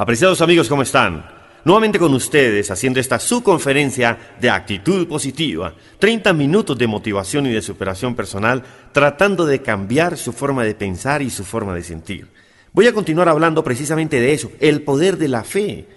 Apreciados amigos, ¿cómo están? Nuevamente con ustedes haciendo esta su conferencia de actitud positiva. 30 minutos de motivación y de superación personal tratando de cambiar su forma de pensar y su forma de sentir. Voy a continuar hablando precisamente de eso, el poder de la fe.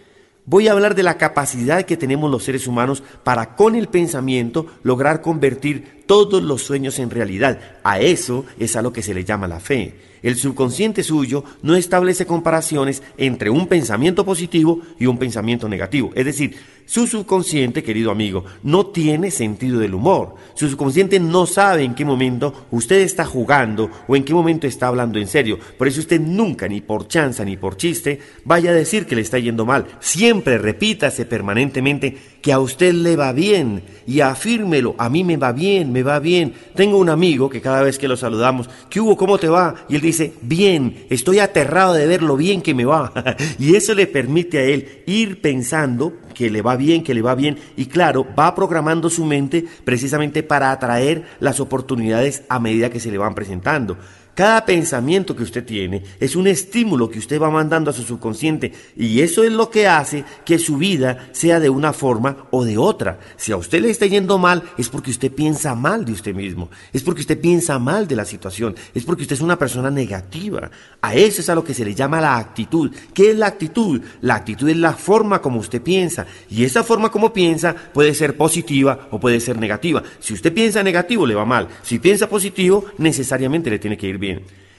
Voy a hablar de la capacidad que tenemos los seres humanos para con el pensamiento lograr convertir todos los sueños en realidad. A eso es a lo que se le llama la fe. El subconsciente suyo no establece comparaciones entre un pensamiento positivo y un pensamiento negativo. Es decir, su subconsciente, querido amigo, no tiene sentido del humor. Su subconsciente no sabe en qué momento usted está jugando o en qué momento está hablando en serio. Por eso usted nunca, ni por chanza ni por chiste, vaya a decir que le está yendo mal. Siempre repítase permanentemente que a usted le va bien y afírmelo, a mí me va bien, me va bien. Tengo un amigo que cada vez que lo saludamos, ¿qué hubo? ¿Cómo te va? Y él dice, bien, estoy aterrado de ver lo bien que me va. y eso le permite a él ir pensando que le va bien, que le va bien, y claro, va programando su mente precisamente para atraer las oportunidades a medida que se le van presentando. Cada pensamiento que usted tiene es un estímulo que usted va mandando a su subconsciente y eso es lo que hace que su vida sea de una forma o de otra. Si a usted le está yendo mal es porque usted piensa mal de usted mismo, es porque usted piensa mal de la situación, es porque usted es una persona negativa. A eso es a lo que se le llama la actitud. ¿Qué es la actitud? La actitud es la forma como usted piensa y esa forma como piensa puede ser positiva o puede ser negativa. Si usted piensa negativo le va mal, si piensa positivo necesariamente le tiene que ir bien.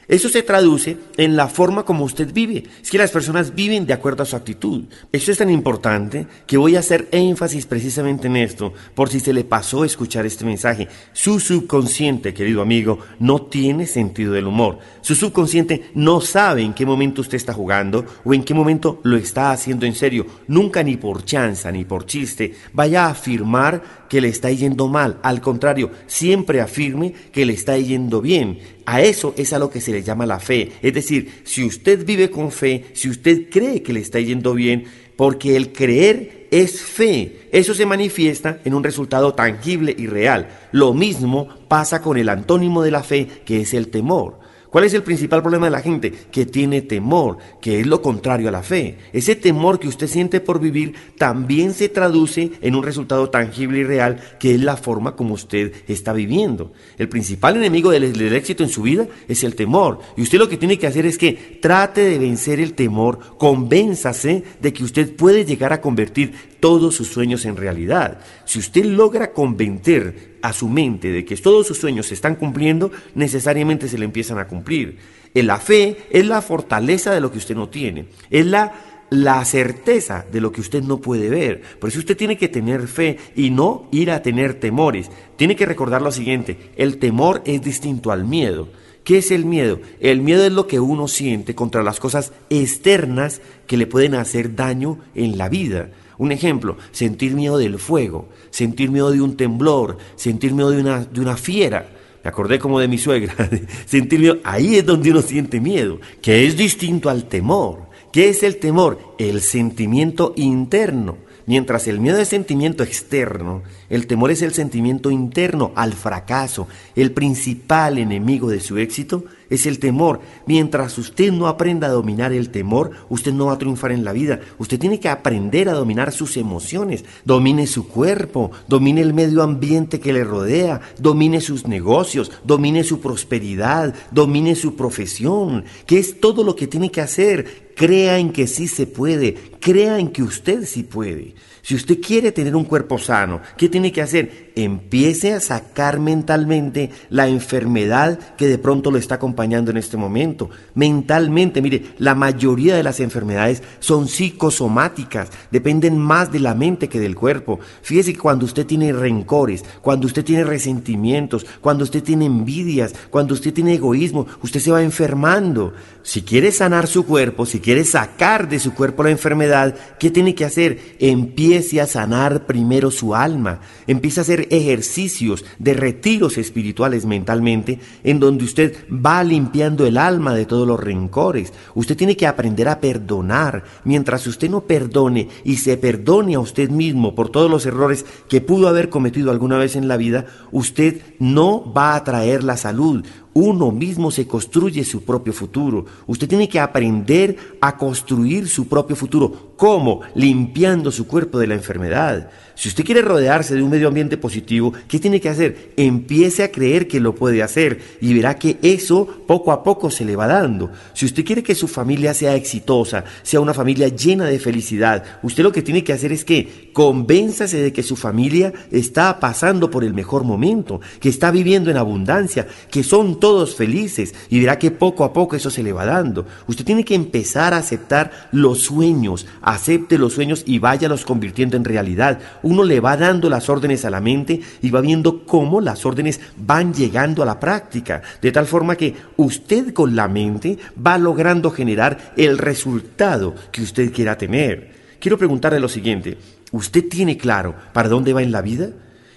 Eso se traduce en la forma como usted vive. Es que las personas viven de acuerdo a su actitud. Eso es tan importante que voy a hacer énfasis precisamente en esto, por si se le pasó escuchar este mensaje. Su subconsciente, querido amigo, no tiene sentido del humor. Su subconsciente no sabe en qué momento usted está jugando o en qué momento lo está haciendo en serio. Nunca ni por chanza ni por chiste vaya a afirmar que le está yendo mal. Al contrario, siempre afirme que le está yendo bien. A eso es a lo que se le llama la fe. Es decir, si usted vive con fe, si usted cree que le está yendo bien, porque el creer es fe. Eso se manifiesta en un resultado tangible y real. Lo mismo pasa con el antónimo de la fe, que es el temor. ¿Cuál es el principal problema de la gente? Que tiene temor, que es lo contrario a la fe. Ese temor que usted siente por vivir también se traduce en un resultado tangible y real, que es la forma como usted está viviendo. El principal enemigo del, éxito en su vida es el temor. Y usted lo que tiene que hacer es que trate de vencer el temor, convénzase de que usted puede llegar a convertir todos sus sueños en realidad. Si usted logra convencer a su mente de que todos sus sueños se están cumpliendo, necesariamente se le empiezan a cumplir. La fe es la fortaleza de lo que usted no tiene, es la, la certeza de lo que usted no puede ver. Por eso usted tiene que tener fe y no ir a tener temores. Tiene que recordar lo siguiente, el temor es distinto al miedo. ¿Qué es el miedo? El miedo es lo que uno siente contra las cosas externas que le pueden hacer daño en la vida. Un ejemplo, sentir miedo del fuego, sentir miedo de un temblor, sentir miedo de una, de una fiera. Me acordé como de mi suegra, sentir miedo, ahí es donde uno siente miedo, que es distinto al temor. ¿Qué es el temor? El sentimiento interno. Mientras el miedo es sentimiento externo, el temor es el sentimiento interno al fracaso. El principal enemigo de su éxito es el temor. Mientras usted no aprenda a dominar el temor, usted no va a triunfar en la vida. Usted tiene que aprender a dominar sus emociones, domine su cuerpo, domine el medio ambiente que le rodea, domine sus negocios, domine su prosperidad, domine su profesión, que es todo lo que tiene que hacer. Crea en que sí se puede, crea en que usted sí puede. Si usted quiere tener un cuerpo sano, ¿qué tiene que hacer? Empiece a sacar mentalmente la enfermedad que de pronto lo está acompañando en este momento. Mentalmente, mire, la mayoría de las enfermedades son psicosomáticas, dependen más de la mente que del cuerpo. Fíjese que cuando usted tiene rencores, cuando usted tiene resentimientos, cuando usted tiene envidias, cuando usted tiene egoísmo, usted se va enfermando. Si quiere sanar su cuerpo, si quiere sacar de su cuerpo la enfermedad, ¿qué tiene que hacer? Empiece a sanar primero su alma, empiece a hacer ejercicios de retiros espirituales mentalmente, en donde usted va limpiando el alma de todos los rencores. Usted tiene que aprender a perdonar. Mientras usted no perdone y se perdone a usted mismo por todos los errores que pudo haber cometido alguna vez en la vida, usted no va a traer la salud, uno mismo se construye su propio futuro. Usted tiene que aprender a construir su propio futuro. ¿Cómo? Limpiando su cuerpo de la enfermedad. Si usted quiere rodearse de un medio ambiente positivo, ¿qué tiene que hacer? Empiece a creer que lo puede hacer y verá que eso poco a poco se le va dando. Si usted quiere que su familia sea exitosa, sea una familia llena de felicidad, usted lo que tiene que hacer es que convénzase de que su familia está pasando por el mejor momento, que está viviendo en abundancia, que son todos felices y verá que poco a poco eso se le va dando. Usted tiene que empezar a aceptar los sueños, acepte los sueños y váyalos convirtiendo en realidad. Uno le va dando las órdenes a la mente y va viendo cómo las órdenes van llegando a la práctica, de tal forma que usted con la mente va logrando generar el resultado que usted quiera tener. Quiero preguntarle lo siguiente, ¿usted tiene claro para dónde va en la vida?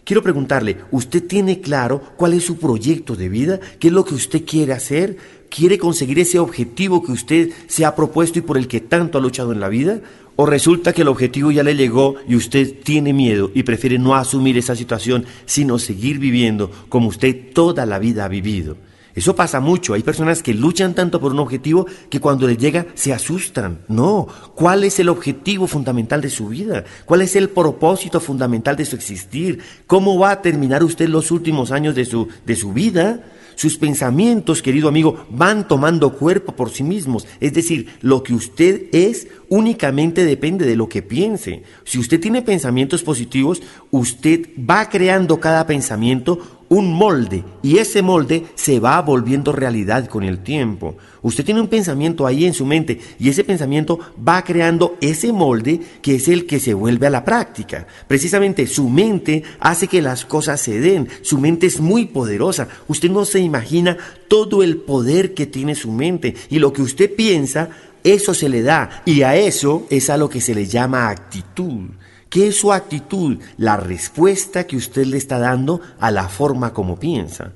Quiero preguntarle, ¿usted tiene claro cuál es su proyecto de vida? ¿Qué es lo que usted quiere hacer? ¿Quiere conseguir ese objetivo que usted se ha propuesto y por el que tanto ha luchado en la vida? ¿O resulta que el objetivo ya le llegó y usted tiene miedo y prefiere no asumir esa situación, sino seguir viviendo como usted toda la vida ha vivido? Eso pasa mucho. Hay personas que luchan tanto por un objetivo que cuando les llega se asustan. No. ¿Cuál es el objetivo fundamental de su vida? ¿Cuál es el propósito fundamental de su existir? ¿Cómo va a terminar usted los últimos años de su, de su vida? Sus pensamientos, querido amigo, van tomando cuerpo por sí mismos. Es decir, lo que usted es únicamente depende de lo que piense. Si usted tiene pensamientos positivos, usted va creando cada pensamiento un molde y ese molde se va volviendo realidad con el tiempo. Usted tiene un pensamiento ahí en su mente y ese pensamiento va creando ese molde que es el que se vuelve a la práctica. Precisamente su mente hace que las cosas se den. Su mente es muy poderosa. Usted no se imagina todo el poder que tiene su mente y lo que usted piensa, eso se le da y a eso es a lo que se le llama actitud. ¿Qué es su actitud? La respuesta que usted le está dando a la forma como piensa.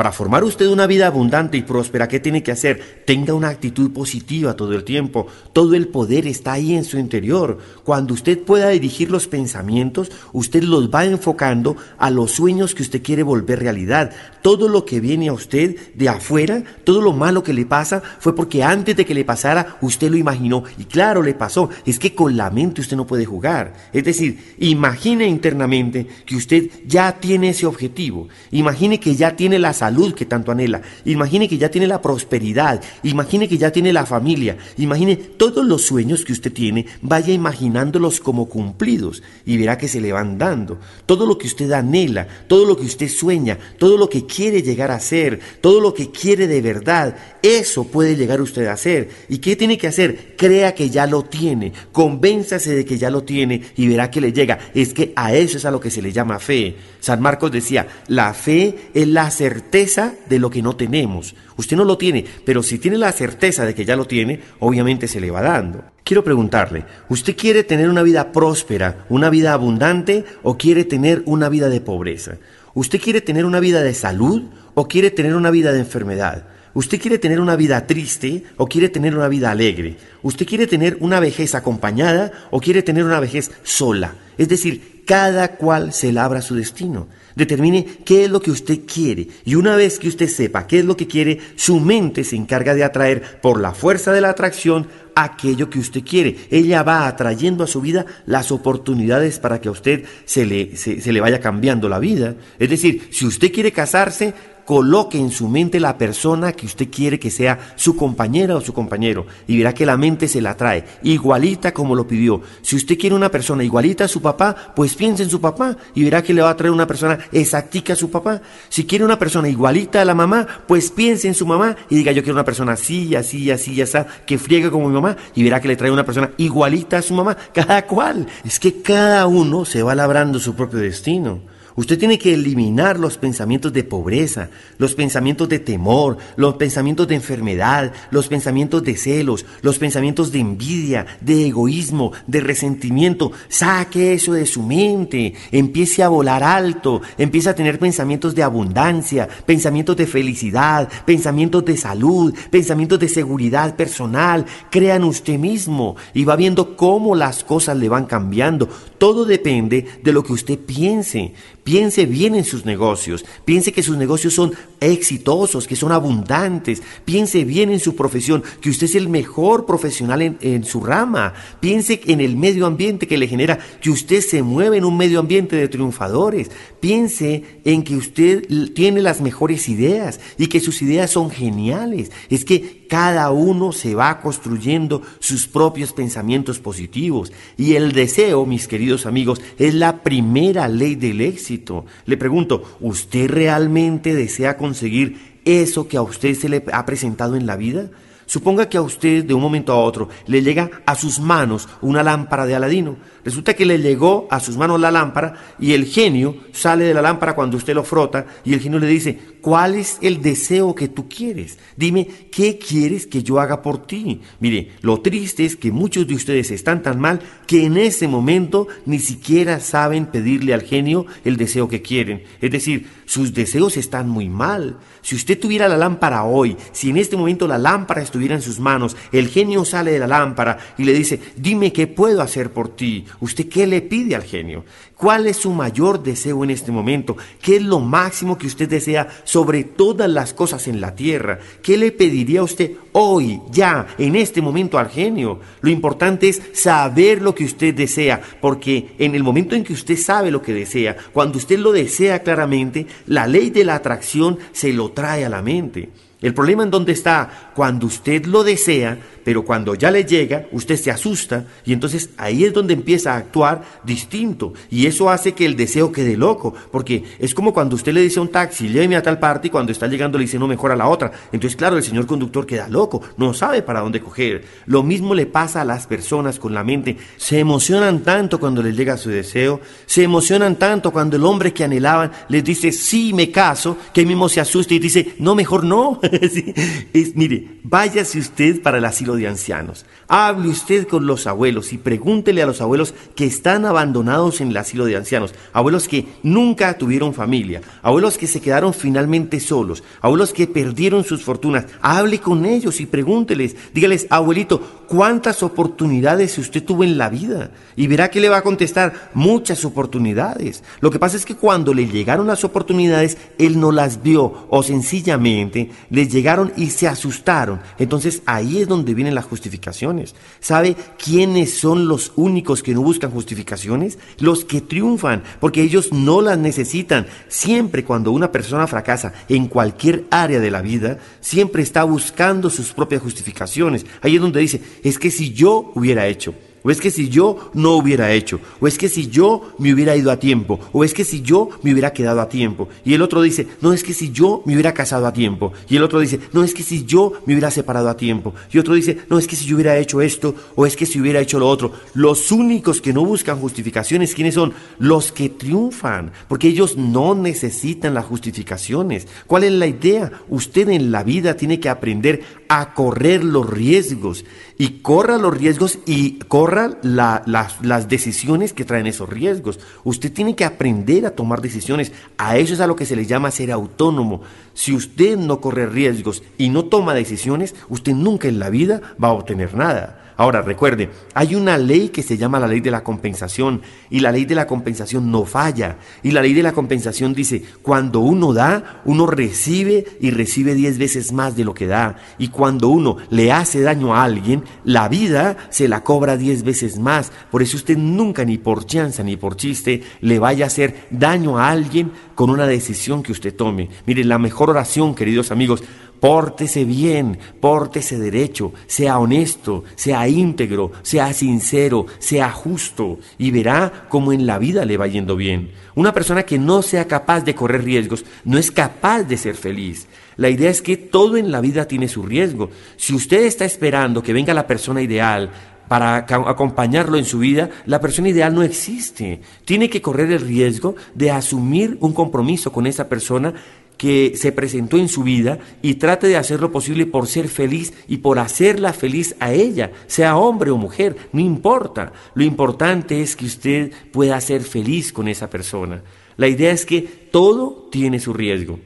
Para formar usted una vida abundante y próspera, ¿qué tiene que hacer? Tenga una actitud positiva todo el tiempo. Todo el poder está ahí en su interior. Cuando usted pueda dirigir los pensamientos, usted los va enfocando a los sueños que usted quiere volver realidad. Todo lo que viene a usted de afuera, todo lo malo que le pasa, fue porque antes de que le pasara, usted lo imaginó. Y claro, le pasó. Es que con la mente usted no puede jugar. Es decir, imagine internamente que usted ya tiene ese objetivo. Imagine que ya tiene la salud que tanto anhela. Imagine que ya tiene la prosperidad. Imagine que ya tiene la familia. Imagine todos los sueños que usted tiene. Vaya imaginándolos como cumplidos y verá que se le van dando. Todo lo que usted anhela, todo lo que usted sueña, todo lo que quiere llegar a ser, todo lo que quiere de verdad, eso puede llegar usted a hacer. ¿Y qué tiene que hacer? Crea que ya lo tiene. Convénzase de que ya lo tiene y verá que le llega. Es que a eso es a lo que se le llama fe. San Marcos decía, la fe es la certeza de lo que no tenemos. Usted no lo tiene, pero si tiene la certeza de que ya lo tiene, obviamente se le va dando. Quiero preguntarle, ¿usted quiere tener una vida próspera, una vida abundante o quiere tener una vida de pobreza? ¿Usted quiere tener una vida de salud o quiere tener una vida de enfermedad? ¿Usted quiere tener una vida triste o quiere tener una vida alegre? ¿Usted quiere tener una vejez acompañada o quiere tener una vejez sola? Es decir, cada cual se labra su destino. Determine qué es lo que usted quiere y una vez que usted sepa qué es lo que quiere, su mente se encarga de atraer por la fuerza de la atracción aquello que usted quiere. Ella va atrayendo a su vida las oportunidades para que a usted se le, se le vaya cambiando la vida. Es decir, si usted quiere casarse, coloque en su mente la persona que usted quiere que sea su compañera o su compañero y verá que la mente se la trae, igualita como lo pidió. Si usted quiere una persona igualita a su papá, pues piense en su papá y verá que le va a traer una persona exactica a su papá. Si quiere una persona igualita a la mamá, pues piense en su mamá y diga yo quiero una persona así, así, así, así, que friegue como mi mamá y verá que le trae una persona igualita a su mamá. Cada cual. Es que cada uno se va labrando su propio destino. Usted tiene que eliminar los pensamientos de pobreza, los pensamientos de temor, los pensamientos de enfermedad, los pensamientos de celos, los pensamientos de envidia, de egoísmo, de resentimiento. Saque eso de su mente, empiece a volar alto, empiece a tener pensamientos de abundancia, pensamientos de felicidad, pensamientos de salud, pensamientos de seguridad personal. Crean usted mismo y va viendo cómo las cosas le van cambiando. Todo depende de lo que usted piense. Piense bien en sus negocios. Piense que sus negocios son exitosos, que son abundantes. Piense bien en su profesión, que usted es el mejor profesional en, su rama. Piense en el medio ambiente que le genera, que usted se mueve en un medio ambiente de triunfadores. Piense en que usted tiene las mejores ideas y que sus ideas son geniales. Es que cada uno se va construyendo sus propios pensamientos positivos. Y el deseo, mis queridos amigos, es la primera ley del éxito. Le pregunto, ¿usted realmente desea conseguir eso que a usted se le ha presentado en la vida? Suponga que a usted de un momento a otro le llega a sus manos una lámpara de Aladino. Resulta que le llegó a sus manos la lámpara y el genio sale de la lámpara cuando usted lo frota y el genio le dice, ¿cuál es el deseo que tú quieres? Dime, ¿qué quieres que yo haga por ti? Mire, lo triste es que muchos de ustedes están tan mal que en ese momento ni siquiera saben pedirle al genio el deseo que quieren. Es decir, sus deseos están muy mal. Si usted tuviera la lámpara hoy, si en este momento la lámpara estuviera en sus manos, el genio sale de la lámpara y le dice, dime qué puedo hacer por ti. ¿Usted qué le pide al genio? ¿Cuál es su mayor deseo en este momento? ¿Qué es lo máximo que usted desea sobre todas las cosas en la tierra? ¿Qué le pediría usted hoy, ya, en este momento al genio? Lo importante es saber lo que usted desea, porque en el momento en que usted sabe lo que desea, cuando usted lo desea claramente, la ley de la atracción se lo trae a la mente. El problema en dónde está, cuando usted lo desea, pero cuando ya le llega, usted se asusta y entonces ahí es donde empieza a actuar distinto y eso hace que el deseo quede loco, porque es como cuando usted le dice a un taxi, lléveme a tal parte y cuando está llegando le dice no, mejor a la otra. Entonces, claro, el señor conductor queda loco, no sabe para dónde coger. Lo mismo le pasa a las personas con la mente. Se emocionan tanto cuando les llega su deseo, se emocionan tanto cuando el hombre que anhelaban les dice sí, me caso, que mismo se asusta y dice no, mejor no. es, mire, váyase usted para el asilo de ancianos. Hable usted con los abuelos y pregúntele a los abuelos que están abandonados en el asilo de ancianos, abuelos que nunca tuvieron familia, abuelos que se quedaron finalmente solos, abuelos que perdieron sus fortunas. Hable con ellos y pregúnteles, dígales, abuelito, ¿cuántas oportunidades usted tuvo en la vida? Y verá que le va a contestar, muchas oportunidades. Lo que pasa es que cuando le llegaron las oportunidades, él no las vio o sencillamente les llegaron y se asustaron. Entonces ahí es donde vienen las justificaciones. ¿Sabe quiénes son los únicos que no buscan justificaciones? Los que triunfan, porque ellos no las necesitan. Siempre cuando una persona fracasa en cualquier área de la vida, siempre está buscando sus propias justificaciones. Ahí es donde dice, es que si yo hubiera hecho, o es que si yo no hubiera hecho, o es que si yo me hubiera ido a tiempo, o es que si yo me hubiera quedado a tiempo. Y el otro dice, no es que si yo me hubiera casado a tiempo. Y el otro dice, no es que si yo me hubiera separado a tiempo. Y otro dice, no es que si yo hubiera hecho esto, o es que si hubiera hecho lo otro. Los únicos que no buscan justificaciones, ¿quiénes son? Los que triunfan, porque ellos no necesitan las justificaciones. ¿Cuál es la idea? Usted en la vida tiene que aprender a correr los riesgos y corra los riesgos y corra las decisiones que traen esos riesgos. Usted tiene que aprender a tomar decisiones. A eso es a lo que se le llama ser autónomo. Si usted no corre riesgos y no toma decisiones, usted nunca en la vida va a obtener nada. Ahora, recuerde, hay una ley que se llama la ley de la compensación y la ley de la compensación no falla. Y la ley de la compensación dice, cuando uno da, uno recibe y recibe diez veces más de lo que da. Y cuando uno le hace daño a alguien, la vida se la cobra diez veces más. Por eso usted nunca ni por chanza ni por chiste le vaya a hacer daño a alguien con una decisión que usted tome. Mire, la mejor oración, queridos amigos, Pórtese bien, pórtese derecho, sea honesto, sea íntegro, sea sincero, sea justo y verá cómo en la vida le va yendo bien. Una persona que no sea capaz de correr riesgos no es capaz de ser feliz. La idea es que todo en la vida tiene su riesgo. Si usted está esperando que venga la persona ideal, para acompañarlo en su vida, la persona ideal no existe. Tiene que correr el riesgo de asumir un compromiso con esa persona que se presentó en su vida y trate de hacer lo posible por ser feliz y por hacerla feliz a ella, sea hombre o mujer, no importa. Lo importante es que usted pueda ser feliz con esa persona. La idea es que todo tiene su riesgo.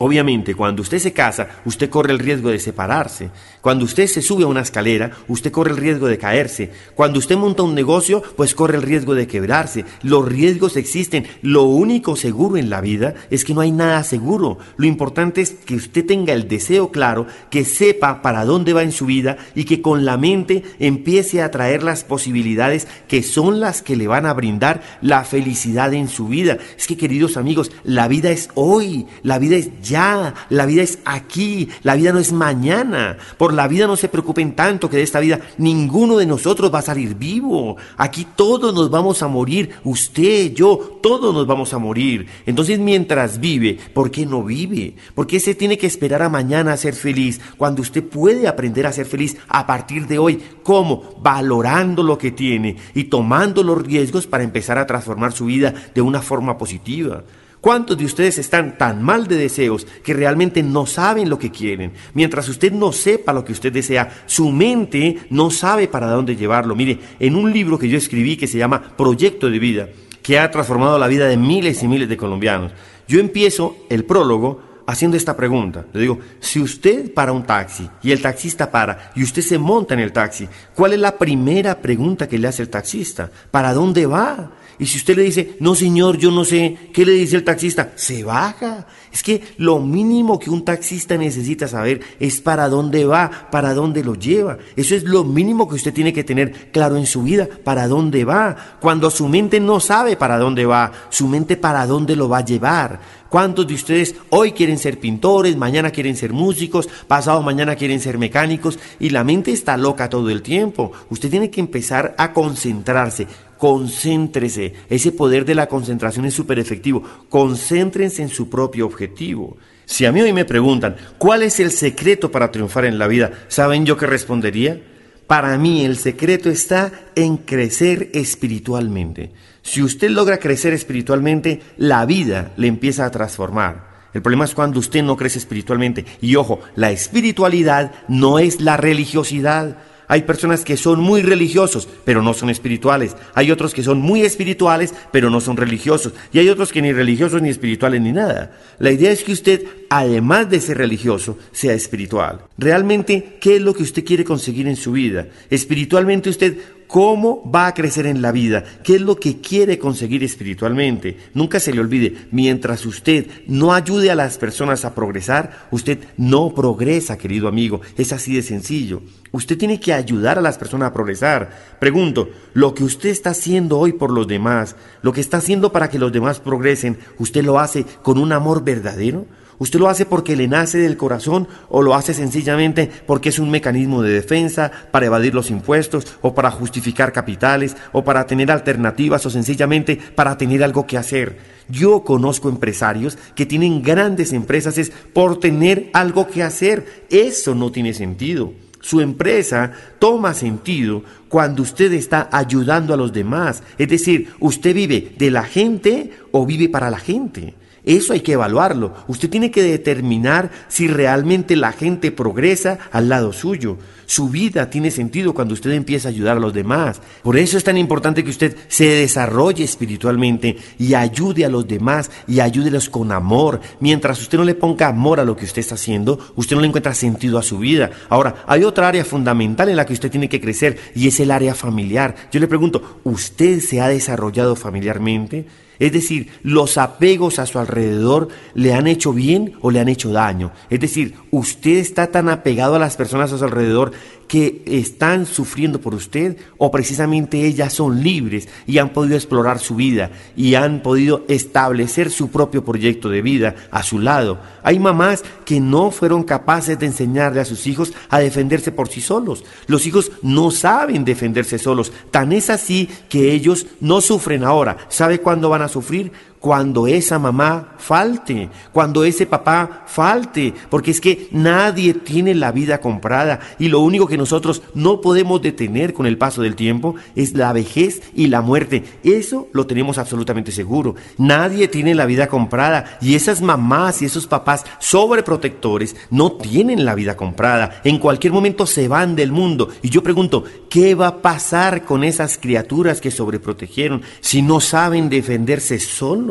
Obviamente, cuando usted se casa, usted corre el riesgo de separarse. Cuando usted se sube a una escalera, usted corre el riesgo de caerse. Cuando usted monta un negocio, pues corre el riesgo de quebrarse. Los riesgos existen. Lo único seguro en la vida es que no hay nada seguro. Lo importante es que usted tenga el deseo claro, que sepa para dónde va en su vida y que con la mente empiece a traer las posibilidades que son las que le van a brindar la felicidad en su vida. Es que, queridos amigos, la vida es hoy, la vida es ya, la vida es aquí, la vida no es mañana. Por la vida no se preocupen tanto que de esta vida ninguno de nosotros va a salir vivo. Aquí todos nos vamos a morir, usted, yo, todos nos vamos a morir. Entonces mientras vive, ¿por qué no vive? ¿Por qué se tiene que esperar a mañana a ser feliz cuando usted puede aprender a ser feliz a partir de hoy? ¿Cómo? Valorando lo que tiene y tomando los riesgos para empezar a transformar su vida de una forma positiva. ¿Cuántos de ustedes están tan mal de deseos que realmente no saben lo que quieren? Mientras usted no sepa lo que usted desea, su mente no sabe para dónde llevarlo. Mire, en un libro que yo escribí que se llama Proyecto de Vida, que ha transformado la vida de miles y miles de colombianos, yo empiezo el prólogo haciendo esta pregunta. Le digo, si usted para un taxi y el taxista para y usted se monta en el taxi, ¿cuál es la primera pregunta que le hace el taxista? ¿Para dónde va? Y si usted le dice, no señor, yo no sé, ¿qué le dice el taxista? Se baja. Es que lo mínimo que un taxista necesita saber es para dónde va, para dónde lo lleva. Eso es lo mínimo que usted tiene que tener claro en su vida, para dónde va. Cuando su mente no sabe para dónde va, su mente para dónde lo va a llevar. ¿Cuántos de ustedes hoy quieren ser pintores, mañana quieren ser músicos, pasado mañana quieren ser mecánicos y la mente está loca todo el tiempo? Usted tiene que empezar a concentrarse concéntrese. Ese poder de la concentración es súper efectivo. Concéntrense en su propio objetivo. Si a mí hoy me preguntan, ¿cuál es el secreto para triunfar en la vida? ¿Saben yo qué respondería? Para mí el secreto está en crecer espiritualmente. Si usted logra crecer espiritualmente, la vida le empieza a transformar. El problema es cuando usted no crece espiritualmente. Y ojo, la espiritualidad no es la religiosidad. Hay personas que son muy religiosos, pero no son espirituales. Hay otros que son muy espirituales, pero no son religiosos. Y hay otros que ni religiosos, ni espirituales, ni nada. La idea es que usted, además de ser religioso, sea espiritual. Realmente, ¿qué es lo que usted quiere conseguir en su vida? Espiritualmente usted cómo va a crecer en la vida, qué es lo que quiere conseguir espiritualmente. Nunca se le olvide, mientras usted no ayude a las personas a progresar, usted no progresa, querido amigo. Es así de sencillo. Usted tiene que ayudar a las personas a progresar. Pregunto, ¿lo que usted está haciendo hoy por los demás, lo que está haciendo para que los demás progresen, usted lo hace con un amor verdadero? ¿Usted lo hace porque le nace del corazón o lo hace sencillamente porque es un mecanismo de defensa para evadir los impuestos o para justificar capitales o para tener alternativas o sencillamente para tener algo que hacer? Yo conozco empresarios que tienen grandes empresas es por tener algo que hacer. Eso no tiene sentido. Su empresa toma sentido cuando usted está ayudando a los demás. Es decir, usted vive de la gente o vive para la gente. Eso hay que evaluarlo. Usted tiene que determinar si realmente la gente progresa al lado suyo. Su vida tiene sentido cuando usted empieza a ayudar a los demás. Por eso es tan importante que usted se desarrolle espiritualmente y ayude a los demás y ayúdelos con amor. Mientras usted no le ponga amor a lo que usted está haciendo, usted no le encuentra sentido a su vida. Ahora, hay otra área fundamental en la que usted tiene que crecer y es el área familiar. Yo le pregunto, ¿usted se ha desarrollado familiarmente? Es decir, los apegos a su alrededor le han hecho bien o le han hecho daño. Es decir, usted está tan apegado a las personas a su alrededor que están sufriendo por usted o precisamente ellas son libres y han podido explorar su vida y han podido establecer su propio proyecto de vida a su lado. Hay mamás que no fueron capaces de enseñarle a sus hijos a defenderse por sí solos. Los hijos no saben defenderse solos. Tan es así que ellos no sufren ahora. ¿Sabe cuándo van a sufrir? Cuando esa mamá falte, cuando ese papá falte, porque es que nadie tiene la vida comprada y lo único que nosotros no podemos detener con el paso del tiempo es la vejez y la muerte. Eso lo tenemos absolutamente seguro. Nadie tiene la vida comprada y esas mamás y esos papás sobreprotectores no tienen la vida comprada. En cualquier momento se van del mundo y yo pregunto, ¿qué va a pasar con esas criaturas que sobreprotegieron si no saben defenderse solos?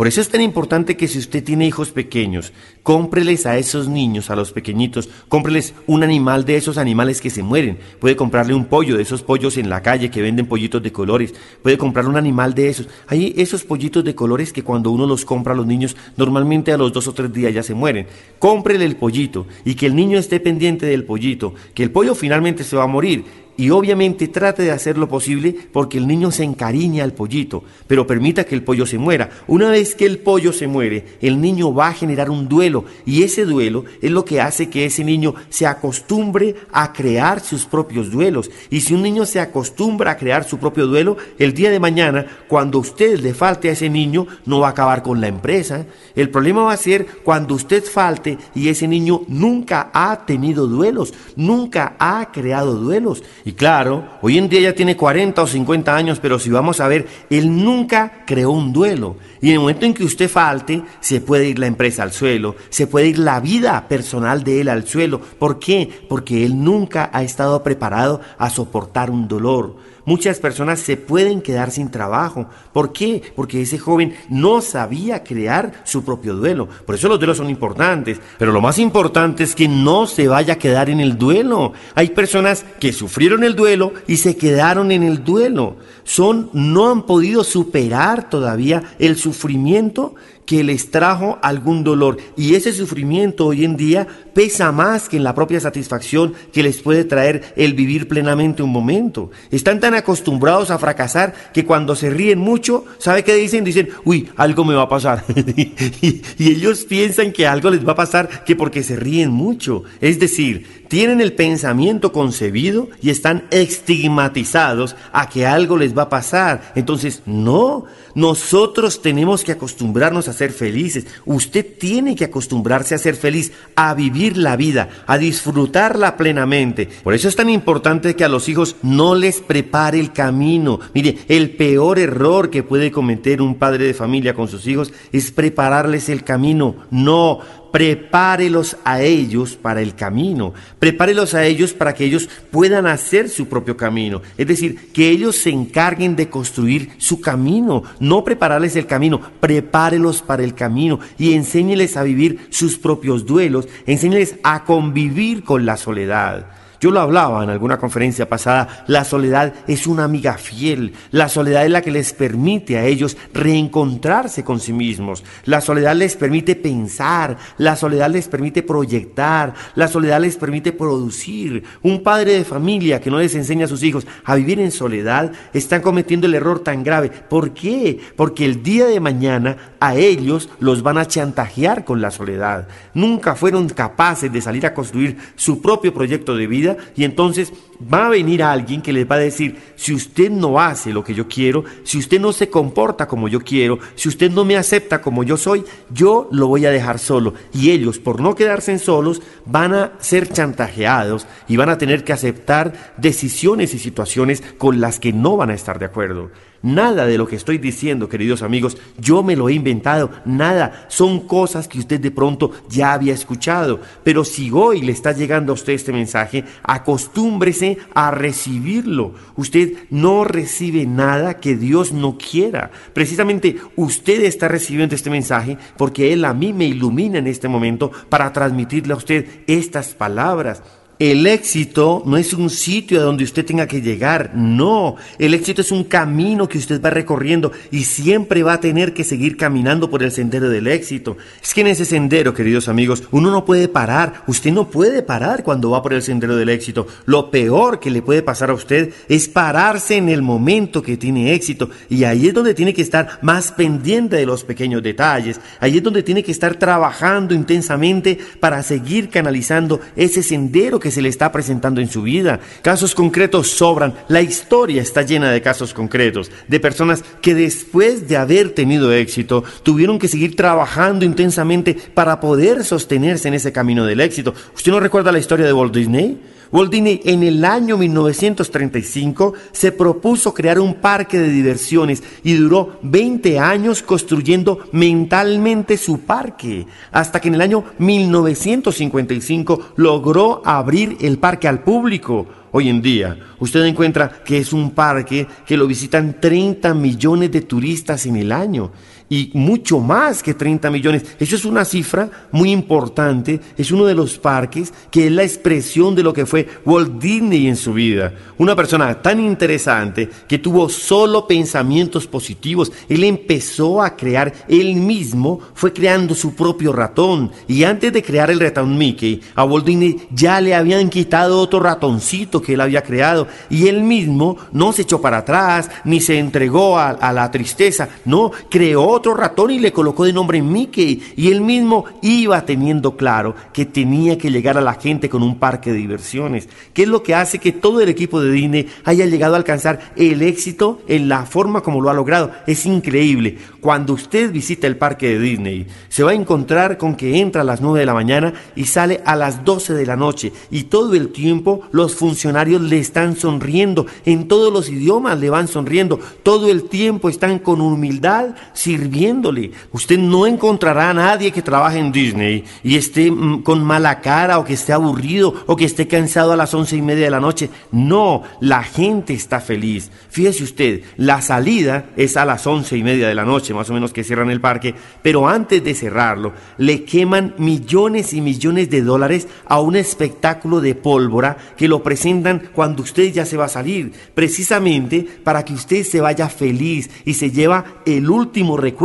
Por eso es tan importante que si usted tiene hijos pequeños, cómpreles a esos niños, a los pequeñitos, cómpreles un animal de esos animales que se mueren. Puede comprarle un pollo de esos pollos en la calle que venden pollitos de colores. Puede comprarle un animal de esos. Hay esos pollitos de colores que cuando uno los compra a los niños, normalmente a los dos o tres días ya se mueren. Cómprele el pollito y que el niño esté pendiente del pollito, que el pollo finalmente se va a morir y obviamente trate de hacer lo posible porque el niño se encariña al pollito, pero permita que el pollo se muera. Una vez que el pollo se muere, el niño va a generar un duelo y ese duelo es lo que hace que ese niño se acostumbre a crear sus propios duelos. Y si un niño se acostumbra a crear su propio duelo, el día de mañana, cuando usted le falte a ese niño, no va a acabar con la empresa. El problema va a ser cuando usted falte y ese niño nunca ha tenido duelos, nunca ha creado duelos. Claro, hoy en día ya tiene 40 o 50 años, pero si vamos a ver, él nunca creó un duelo. Y en el momento en que usted falte, se puede ir la empresa al suelo, se puede ir la vida personal de él al suelo. ¿Por qué? Porque él nunca ha estado preparado a soportar un dolor. Muchas personas se pueden quedar sin trabajo. ¿Por qué? Porque ese joven no sabía crear su propio duelo. Por eso los duelos son importantes. Pero lo más importante es que no se vaya a quedar en el duelo. Hay personas que sufrieron el duelo y se quedaron en el duelo. Son, no han podido superar todavía el sufrimiento que les trajo algún dolor. Y ese sufrimiento hoy en día pesa más que en la propia satisfacción que les puede traer el vivir plenamente un momento. Están tan acostumbrados a fracasar que cuando se ríen mucho, ¿sabe qué dicen? Dicen, uy, algo me va a pasar. y, y ellos piensan que algo les va a pasar que porque se ríen mucho. Es decir, tienen el pensamiento concebido y están estigmatizados a que algo les va a pasar. Entonces, no, nosotros tenemos que acostumbrarnos a ser felices. Usted tiene que acostumbrarse a ser feliz, a vivir la vida, a disfrutarla plenamente. Por eso es tan importante que a los hijos no les prepare el camino. Mire, el peor error que puede cometer un padre de familia con sus hijos es prepararles el camino. No, prepárelos a ellos para el camino, prepárelos a ellos para que ellos puedan hacer su propio camino, es decir, que ellos se encarguen de construir su camino, no prepararles el camino, prepárelos para el camino y enséñeles a vivir sus propios duelos, enséñeles a convivir con la soledad. Yo lo hablaba en alguna conferencia pasada, la soledad es una amiga fiel, la soledad es la que les permite a ellos reencontrarse con sí mismos, la soledad les permite pensar, la soledad les permite proyectar, la soledad les permite producir. Un padre de familia que no les enseña a sus hijos a vivir en soledad está cometiendo el error tan grave. ¿Por qué? Porque el día de mañana a ellos los van a chantajear con la soledad. Nunca fueron capaces de salir a construir su propio proyecto de vida y entonces va a venir alguien que les va a decir, si usted no hace lo que yo quiero, si usted no se comporta como yo quiero, si usted no me acepta como yo soy, yo lo voy a dejar solo. Y ellos, por no quedarse solos, van a ser chantajeados y van a tener que aceptar decisiones y situaciones con las que no van a estar de acuerdo. Nada de lo que estoy diciendo, queridos amigos, yo me lo he inventado, nada. Son cosas que usted de pronto ya había escuchado. Pero si hoy le está llegando a usted este mensaje, acostúmbrese a recibirlo. Usted no recibe nada que Dios no quiera. Precisamente usted está recibiendo este mensaje porque Él a mí me ilumina en este momento para transmitirle a usted estas palabras. El éxito no es un sitio a donde usted tenga que llegar, no. El éxito es un camino que usted va recorriendo y siempre va a tener que seguir caminando por el sendero del éxito. Es que en ese sendero, queridos amigos, uno no puede parar. Usted no puede parar cuando va por el sendero del éxito. Lo peor que le puede pasar a usted es pararse en el momento que tiene éxito. Y ahí es donde tiene que estar más pendiente de los pequeños detalles. Ahí es donde tiene que estar trabajando intensamente para seguir canalizando ese sendero que se le está presentando en su vida. Casos concretos sobran. La historia está llena de casos concretos, de personas que después de haber tenido éxito, tuvieron que seguir trabajando intensamente para poder sostenerse en ese camino del éxito. ¿Usted no recuerda la historia de Walt Disney? Walt en el año 1935 se propuso crear un parque de diversiones y duró 20 años construyendo mentalmente su parque, hasta que en el año 1955 logró abrir el parque al público. Hoy en día, usted encuentra que es un parque que lo visitan 30 millones de turistas en el año. Y mucho más que 30 millones. Eso es una cifra muy importante, es uno de los parques que es la expresión de lo que fue Walt Disney en su vida. Una persona tan interesante que tuvo solo pensamientos positivos. Él empezó a crear, él mismo fue creando su propio ratón. Y antes de crear el ratón Mickey, a Walt Disney ya le habían quitado otro ratoncito que él había creado. Y él mismo no se echó para atrás, ni se entregó a, a la tristeza. No, creó otro ratón y le colocó de nombre Mickey. Y él mismo iba teniendo claro que tenía que llegar a la gente con un parque de diversiones. ¿Qué es lo que hace que todo el equipo de Disney haya llegado a alcanzar el éxito en la forma como lo ha logrado? Es increíble. Cuando usted visita el parque de Disney, se va a encontrar con que entra a las 9 de la mañana y sale a las 12 de la noche. Y todo el tiempo los funcionarios le están sonriendo. En todos los idiomas le van sonriendo. Todo el tiempo están con humildad sirviendo viéndole. Usted no encontrará a nadie que trabaje en Disney y esté mm, con mala cara o que esté aburrido o que esté cansado a las once y media de la noche. No, la gente está feliz. Fíjese usted, la salida es a las once y media de la noche, más o menos que cierran el parque, pero antes de cerrarlo, le queman millones y millones de dólares a un espectáculo de pólvora que lo presentan cuando usted ya se va a salir, precisamente para que usted se vaya feliz y se lleva el último recuerdo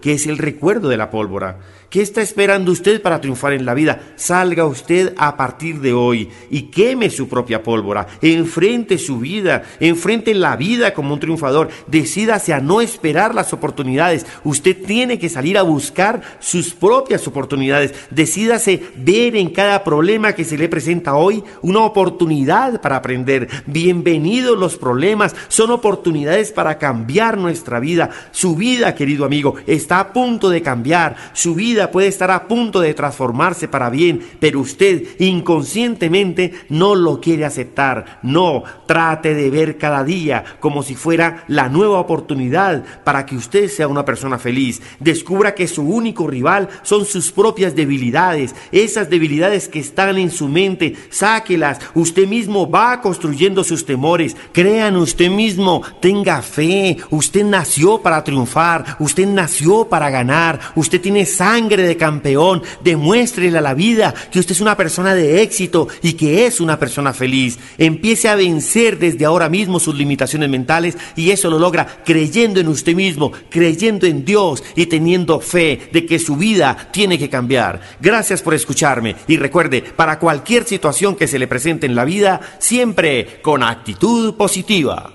que es el recuerdo de la pólvora. ¿Qué está esperando usted para triunfar en la vida? Salga usted a partir de hoy y queme su propia pólvora. Enfrente su vida, enfrente la vida como un triunfador. Decídase a no esperar las oportunidades. Usted tiene que salir a buscar sus propias oportunidades. Decídase ver en cada problema que se le presenta hoy una oportunidad para aprender. Bienvenidos los problemas, son oportunidades para cambiar nuestra vida. Su vida, querido amigo, está a punto de cambiar. Su vida puede estar a punto de transformarse para bien, pero usted inconscientemente no lo quiere aceptar. No, trate de ver cada día como si fuera la nueva oportunidad para que usted sea una persona feliz. Descubra que su único rival son sus propias debilidades, esas debilidades que están en su mente, sáquelas. Usted mismo va construyendo sus temores. Crean usted mismo, tenga fe. Usted nació para triunfar, usted nació para ganar, usted tiene de campeón, demuéstrele a la vida que usted es una persona de éxito y que es una persona feliz. Empiece a vencer desde ahora mismo sus limitaciones mentales y eso lo logra creyendo en usted mismo, creyendo en Dios y teniendo fe de que su vida tiene que cambiar. Gracias por escucharme y recuerde, para cualquier situación que se le presente en la vida, siempre con actitud positiva.